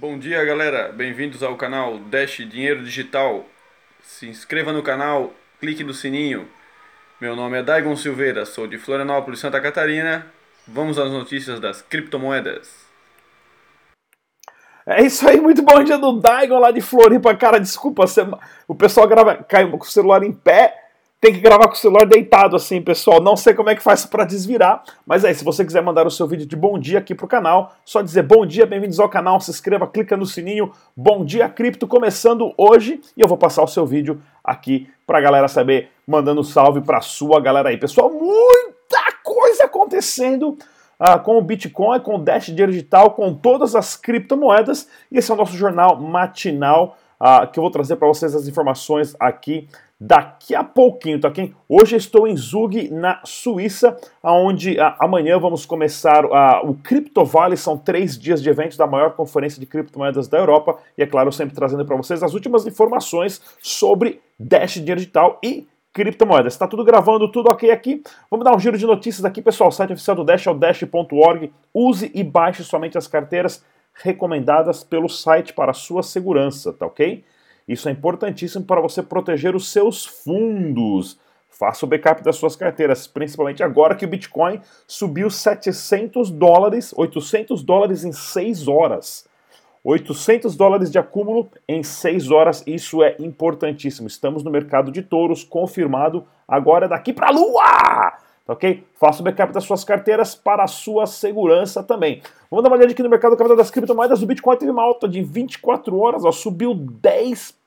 Bom dia galera, bem-vindos ao canal Dash Dinheiro Digital. Se inscreva no canal, clique no sininho. Meu nome é Daigon Silveira, sou de Florianópolis, Santa Catarina. Vamos às notícias das criptomoedas. É isso aí, muito bom dia do Daigon lá de Floripa. Cara, desculpa, o pessoal grava, cai com o celular em pé tem que gravar com o celular deitado assim, pessoal. Não sei como é que faz para desvirar, mas aí, se você quiser mandar o seu vídeo de bom dia aqui pro canal, só dizer bom dia, bem-vindos ao canal, se inscreva, clica no sininho. Bom dia, cripto começando hoje e eu vou passar o seu vídeo aqui pra galera saber, mandando salve pra sua galera aí. Pessoal, muita coisa acontecendo. Uh, com o Bitcoin, com o Dash Digital, com todas as criptomoedas. E esse é o nosso jornal matinal uh, que eu vou trazer para vocês as informações aqui daqui a pouquinho, tá ok? Hoje estou em Zug, na Suíça, onde uh, amanhã vamos começar uh, o Crypto Valley, são três dias de eventos da maior conferência de criptomoedas da Europa, e é claro, sempre trazendo para vocês as últimas informações sobre Dash Dinheiro Digital e criptomoedas. Está tudo gravando, tudo ok aqui. Vamos dar um giro de notícias aqui, pessoal. O site oficial do Dash é o dash.org. Use e baixe somente as carteiras recomendadas pelo site para sua segurança, tá ok? Isso é importantíssimo para você proteger os seus fundos. Faça o backup das suas carteiras, principalmente agora que o Bitcoin subiu 700 dólares, 800 dólares em 6 horas. 800 dólares de acúmulo em 6 horas, isso é importantíssimo. Estamos no mercado de touros, confirmado, agora é daqui para a lua! Ok? Faça o backup das suas carteiras para a sua segurança também. Vamos dar uma olhada aqui no mercado das criptomoedas. O Bitcoin teve uma alta de 24 horas, ó, subiu 10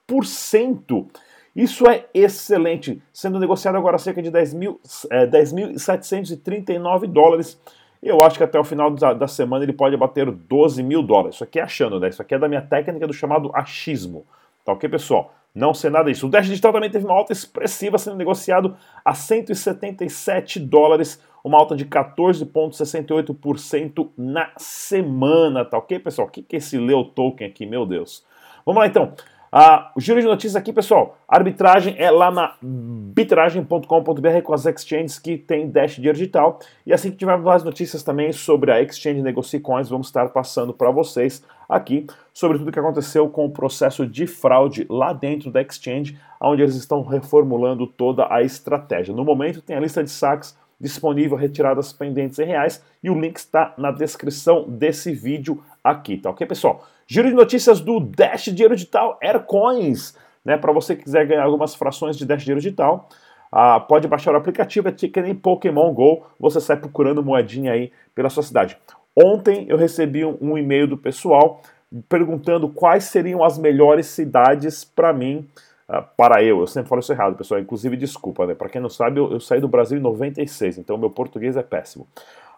isso é excelente, sendo negociado agora cerca de 10.739 é, dólares. Eu acho que até o final da, da, semana ele pode bater 12 mil dólares. Isso aqui é achando, né? Isso aqui é da minha técnica do chamado achismo. Tá ok, pessoal? Não sei nada disso. O Dash Digital também teve uma alta expressiva, sendo negociado a 177 dólares, uma alta de 14,68% na semana, tá ok, pessoal? O que, que é esse Leo Token aqui, meu Deus? Vamos lá então. Ah, giro de notícias aqui, pessoal. Arbitragem é lá na bitragem.com.br com as exchanges que tem Dash Dinheiro Digital. E assim que tiver mais notícias também sobre a exchange Negocie Coins, vamos estar passando para vocês aqui sobre tudo o que aconteceu com o processo de fraude lá dentro da exchange, onde eles estão reformulando toda a estratégia. No momento tem a lista de saques disponível, retiradas pendentes em reais, e o link está na descrição desse vídeo aqui, tá ok, pessoal? Giro de notícias do Dash Dinheiro Digital Aircoins, né? Para você que quiser ganhar algumas frações de Dash Dinheiro Digital, ah, pode baixar o aplicativo, é que nem Pokémon GO, você sai procurando moedinha aí pela sua cidade. Ontem eu recebi um, e-mail do pessoal perguntando quais seriam as melhores cidades para mim ah, para eu, eu sempre falo isso errado, pessoal, inclusive desculpa, né? Para quem não sabe, eu, eu, saí do Brasil em 96, então meu português é péssimo.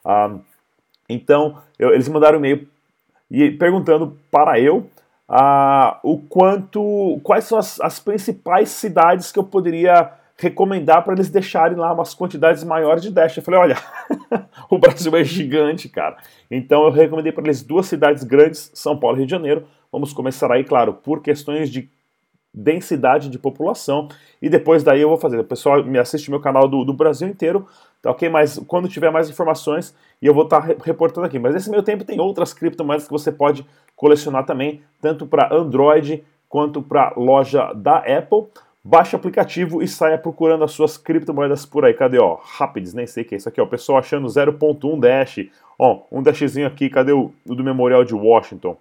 Ah, então, eu, eles mandaram um e-mail e perguntando para eu ah, o quanto, quais são as, as principais cidades que eu poderia recomendar para eles deixarem lá umas quantidades maiores de Dash. Eu falei, olha, o Brasil é gigante, cara. Então eu recomendei para eles duas cidades grandes, São Paulo e Rio de Janeiro. Vamos começar aí, claro, por questões de densidade de população. E depois daí eu vou fazer. O pessoal me assiste meu canal do, do Brasil inteiro, tá ok? Mas quando tiver mais informações, eu vou estar tá reportando aqui. Mas nesse meio tempo tem outras criptomoedas que você pode colecionar também, tanto para Android quanto para loja da Apple. Baixe o aplicativo e saia procurando as suas criptomoedas por aí. Cadê, ó? Rapids, nem sei o que é isso aqui, ó. O pessoal achando 0.1 Dash. Ó, um Dashzinho aqui, cadê o, o do Memorial de Washington?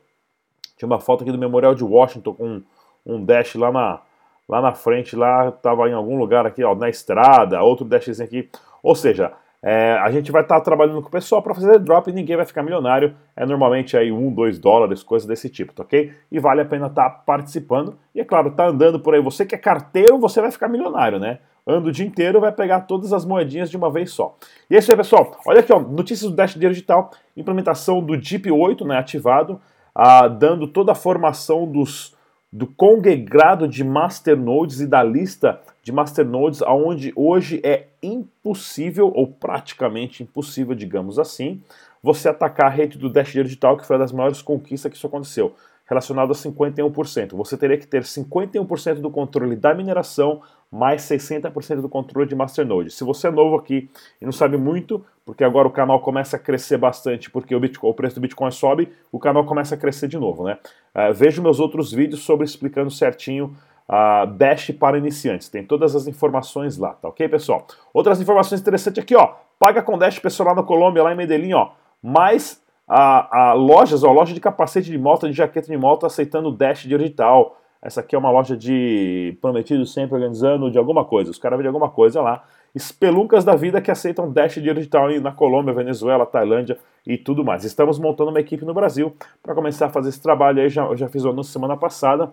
Tinha uma foto aqui do Memorial de Washington com um dash lá na, lá na frente, lá estava em algum lugar aqui, ó, na estrada, outro dashzinho aqui. Ou seja, é, a gente vai estar tá trabalhando com o pessoal para fazer drop e ninguém vai ficar milionário. É normalmente aí um, dois dólares, coisas desse tipo, tá ok? E vale a pena estar tá participando. E é claro, tá andando por aí. Você que é carteiro, você vai ficar milionário, né? Anda o dia inteiro, vai pegar todas as moedinhas de uma vez só. E é isso aí, pessoal. Olha aqui, ó, notícias do Dash Digital, implementação do DIP 8, né, ativado, ah, dando toda a formação dos do congregado de masternodes e da lista de masternodes, aonde hoje é impossível ou praticamente impossível, digamos assim, você atacar a rede do Dash Digital, que foi uma das maiores conquistas que isso aconteceu, relacionado a 51%. Você teria que ter 51% do controle da mineração mais 60% do controle de masternode. Se você é novo aqui e não sabe muito, porque agora o canal começa a crescer bastante, porque o, Bitcoin, o preço do Bitcoin sobe, o canal começa a crescer de novo, né? Uh, meus outros vídeos sobre explicando certinho a uh, Dash para iniciantes. Tem todas as informações lá, tá ok, pessoal? Outras informações interessantes aqui, ó. Paga com Dash pessoal lá na Colômbia, lá em Medellín, ó. Mais a, a lojas, ó, loja de capacete de moto, de jaqueta de moto, aceitando Dash digital. Essa aqui é uma loja de prometido sempre organizando de alguma coisa. Os caras vendem alguma coisa lá espeluncas da vida que aceitam Dash digital na Colômbia, Venezuela, Tailândia e tudo mais. Estamos montando uma equipe no Brasil para começar a fazer esse trabalho aí. Já, eu já fiz o anúncio semana passada,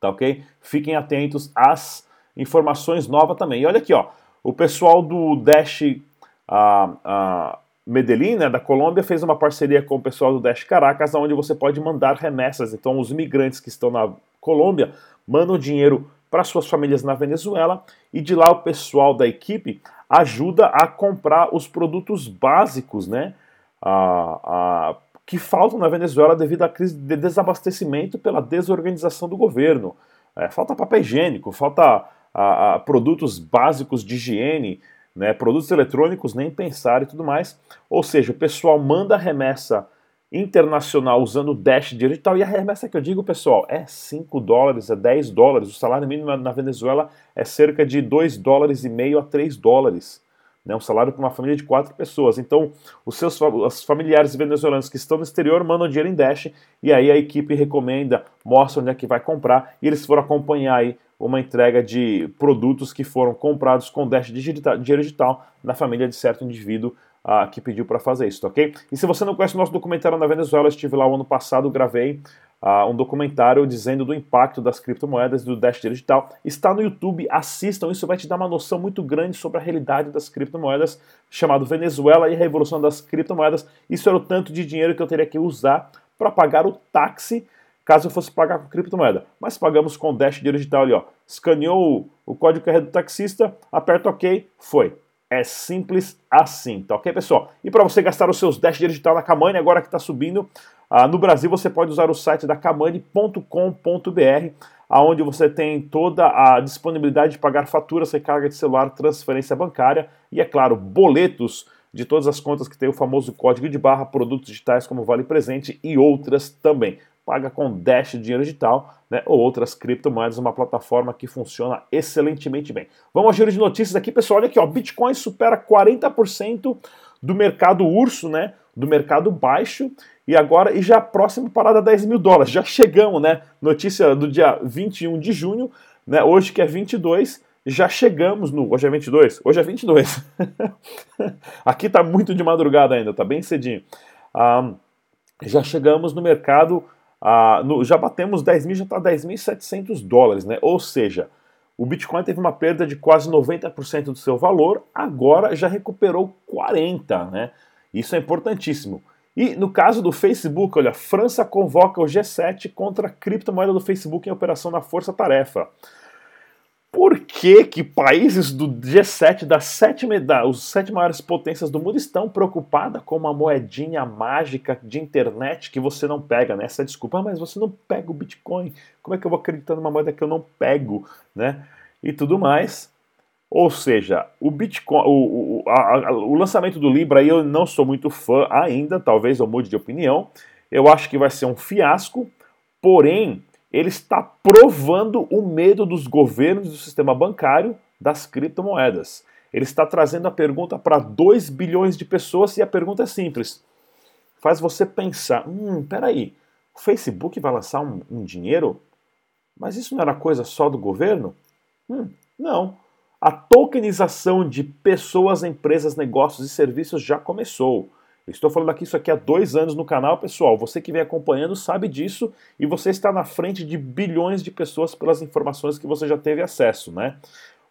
tá ok? Fiquem atentos às informações novas também. E olha aqui, ó, o pessoal do Dash a, Medellín, né, da Colômbia, fez uma parceria com o pessoal do Dash Caracas, onde você pode mandar remessas. Então, os imigrantes que estão na Colômbia mandam dinheiro para suas famílias na Venezuela e de lá o pessoal da equipe ajuda a comprar os produtos básicos, né? A, a, que faltam na Venezuela devido à crise de desabastecimento pela desorganização do governo. É, falta papel higiênico, falta a, produtos básicos de higiene, né, produtos eletrônicos, nem pensar e tudo mais. Ou seja, o pessoal manda remessa internacional usando Dash digital. E a remessa que eu digo, pessoal, é 5 dólares, é 10 dólares. O salário mínimo na Venezuela é cerca de 2 dólares e meio a 3 dólares. Né, um salário para uma família de quatro pessoas. Então, os seus os familiares venezuelanos que estão no exterior mandam dinheiro em Dash e aí a equipe recomenda, mostra onde é que vai comprar e eles foram acompanhar aí uma entrega de produtos que foram comprados com Dash digital, dinheiro digital na família de certo indivíduo que pediu para fazer isso, tá ok? E se você não conhece o nosso documentário na Venezuela, eu estive lá o ano passado, gravei um documentário dizendo do impacto das criptomoedas e do Dash Digital. Está no YouTube, assistam, isso vai te dar uma noção muito grande sobre a realidade das criptomoedas, chamado Venezuela e a Revolução das Criptomoedas. Isso era o tanto de dinheiro que eu teria que usar para pagar o táxi caso eu fosse pagar com criptomoeda. Mas pagamos com Dash Digital ali, ó. Escaneou o código QR do taxista, aperta OK, foi. É simples assim, tá ok, pessoal? E para você gastar os seus Dash digital na Kamani, agora que está subindo, uh, no Brasil você pode usar o site da kamani.com.br, aonde você tem toda a disponibilidade de pagar faturas, recarga de celular, transferência bancária e, é claro, boletos de todas as contas que tem o famoso código de barra, produtos digitais como Vale Presente e outras também paga com Dash dinheiro digital né, ou outras criptomoedas, uma plataforma que funciona excelentemente bem. Vamos ao giro de notícias aqui, pessoal. Olha aqui, ó, Bitcoin supera 40% do mercado urso, né? Do mercado baixo, e agora, e já próximo parada 10 mil dólares. Já chegamos, né? Notícia do dia 21 de junho, né? Hoje que é 22, já chegamos no. Hoje é 22? Hoje é 22. aqui tá muito de madrugada ainda, tá bem cedinho. Ah, já chegamos no mercado ah, no, já batemos 10 mil, já está 10.700 dólares, né? Ou seja, o Bitcoin teve uma perda de quase 90% do seu valor, agora já recuperou 40%, né? Isso é importantíssimo. E no caso do Facebook, olha, França convoca o G7 contra a criptomoeda do Facebook em operação na Força Tarefa por que, que países do G7, das sete, da, os sete maiores potências do mundo, estão preocupadas com uma moedinha mágica de internet que você não pega, né? Essa desculpa, ah, mas você não pega o Bitcoin, como é que eu vou acreditar numa moeda que eu não pego, né? E tudo mais. Ou seja, o Bitcoin, o, o, a, o lançamento do Libra eu não sou muito fã ainda, talvez eu mude de opinião. Eu acho que vai ser um fiasco, porém ele está provando o medo dos governos do sistema bancário das criptomoedas. Ele está trazendo a pergunta para 2 bilhões de pessoas e a pergunta é simples. Faz você pensar: hum, peraí, o Facebook vai lançar um, um dinheiro? Mas isso não era coisa só do governo? Hum, não. A tokenização de pessoas, empresas, negócios e serviços já começou. Estou falando aqui isso aqui há dois anos no canal, pessoal. Você que vem acompanhando sabe disso e você está na frente de bilhões de pessoas pelas informações que você já teve acesso, né?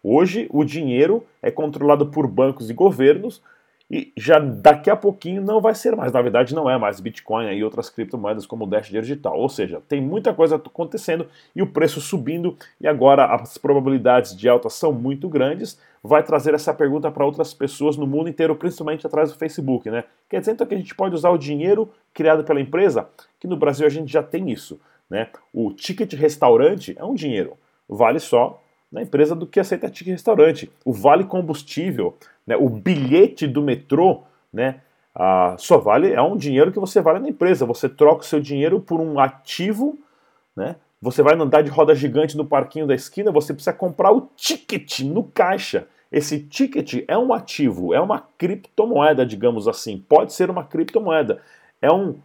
Hoje o dinheiro é controlado por bancos e governos e já daqui a pouquinho não vai ser mais. Na verdade, não é mais Bitcoin e outras criptomoedas como o Dash Digital. Ou seja, tem muita coisa acontecendo e o preço subindo, e agora as probabilidades de alta são muito grandes. Vai trazer essa pergunta para outras pessoas no mundo inteiro, principalmente através do Facebook. Né? Quer dizer então que a gente pode usar o dinheiro criado pela empresa? Que no Brasil a gente já tem isso. Né? O ticket restaurante é um dinheiro, vale só na empresa do que aceita ticket restaurante. O vale combustível, né, o bilhete do metrô, né? Ah, só vale, é um dinheiro que você vale na empresa. Você troca o seu dinheiro por um ativo, né? Você vai andar de roda gigante no parquinho da esquina, você precisa comprar o ticket no caixa. Esse ticket é um ativo, é uma criptomoeda, digamos assim. Pode ser uma criptomoeda. É um,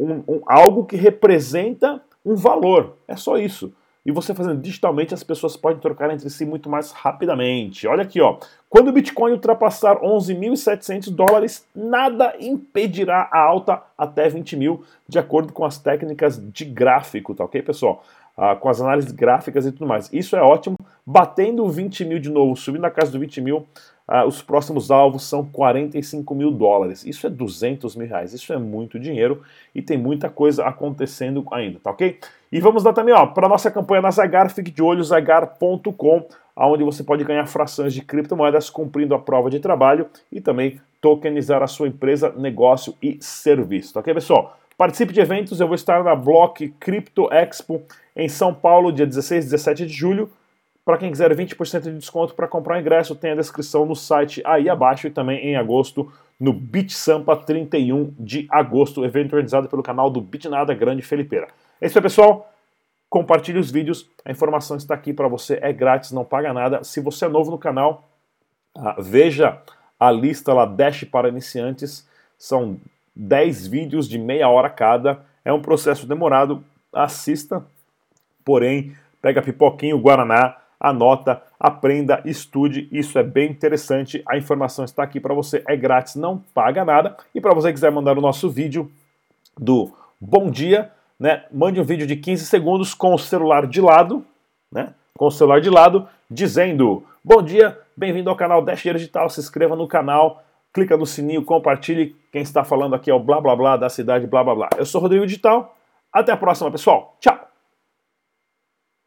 um, um algo que representa um valor. É só isso. E você fazendo digitalmente, as pessoas podem trocar entre si muito mais rapidamente. Olha aqui, ó. Quando o Bitcoin ultrapassar 11.700 dólares, nada impedirá a alta até 20 mil, de acordo com as técnicas de gráfico, tá ok, pessoal? Ah, com as análises gráficas e tudo mais. Isso é ótimo. Batendo 20 mil de novo, subindo na casa do 20 mil, ah, os próximos alvos são 45 mil dólares. Isso é 200 mil reais. Isso é muito dinheiro e tem muita coisa acontecendo ainda, tá ok? E vamos lá também, para nossa campanha na Zagar, fique de olho, zagar.com, onde você pode ganhar frações de criptomoedas cumprindo a prova de trabalho e também tokenizar a sua empresa, negócio e serviço, tá ok, pessoal? Participe de eventos, eu vou estar na Block Crypto Expo em São Paulo, dia 16 e 17 de julho. Para quem quiser 20% de desconto para comprar o ingresso, tem a descrição no site aí abaixo e também em agosto no Beat Sampa 31 de agosto, evento organizado pelo canal do Bitnada Grande Felipeira. É isso aí, pessoal. Compartilhe os vídeos, a informação está aqui para você, é grátis, não paga nada. Se você é novo no canal, ah, veja a lista lá Dash para iniciantes. São 10 vídeos de meia hora cada. É um processo demorado, assista, porém, pega pipoquinho, guaraná, anota, aprenda, estude, isso é bem interessante. A informação está aqui para você, é grátis, não paga nada. E para você que quiser mandar o nosso vídeo do Bom Dia, né, mande um vídeo de 15 segundos com o celular de lado, né, com o celular de lado, dizendo: Bom dia, bem-vindo ao canal Dash Digital, se inscreva no canal, clica no sininho, compartilhe. Quem está falando aqui é o blá blá blá da cidade blá blá blá. Eu sou Rodrigo Digital. Até a próxima, pessoal. Tchau!